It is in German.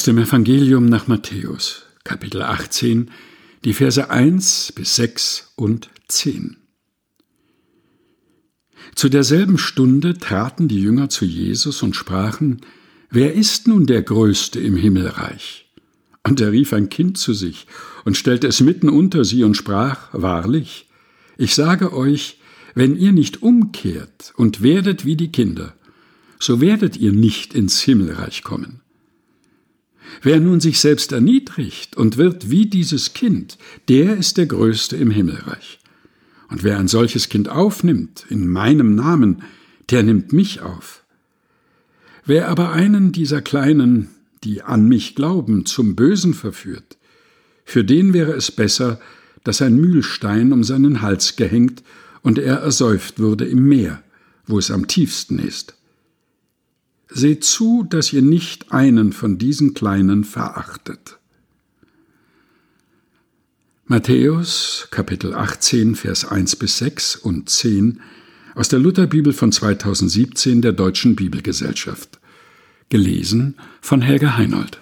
Aus dem Evangelium nach Matthäus, Kapitel 18, die Verse 1 bis 6 und 10. Zu derselben Stunde traten die Jünger zu Jesus und sprachen, Wer ist nun der Größte im Himmelreich? Und er rief ein Kind zu sich und stellte es mitten unter sie und sprach, Wahrlich, ich sage euch, wenn ihr nicht umkehrt und werdet wie die Kinder, so werdet ihr nicht ins Himmelreich kommen. Wer nun sich selbst erniedrigt und wird wie dieses Kind, der ist der Größte im Himmelreich. Und wer ein solches Kind aufnimmt, in meinem Namen, der nimmt mich auf. Wer aber einen dieser Kleinen, die an mich glauben, zum Bösen verführt, für den wäre es besser, dass ein Mühlstein um seinen Hals gehängt und er ersäuft würde im Meer, wo es am tiefsten ist. Seht zu, dass ihr nicht einen von diesen Kleinen verachtet. Matthäus Kapitel 18 Vers 1 bis 6 und 10 aus der Lutherbibel von 2017 der Deutschen Bibelgesellschaft. Gelesen von Helga Heinold.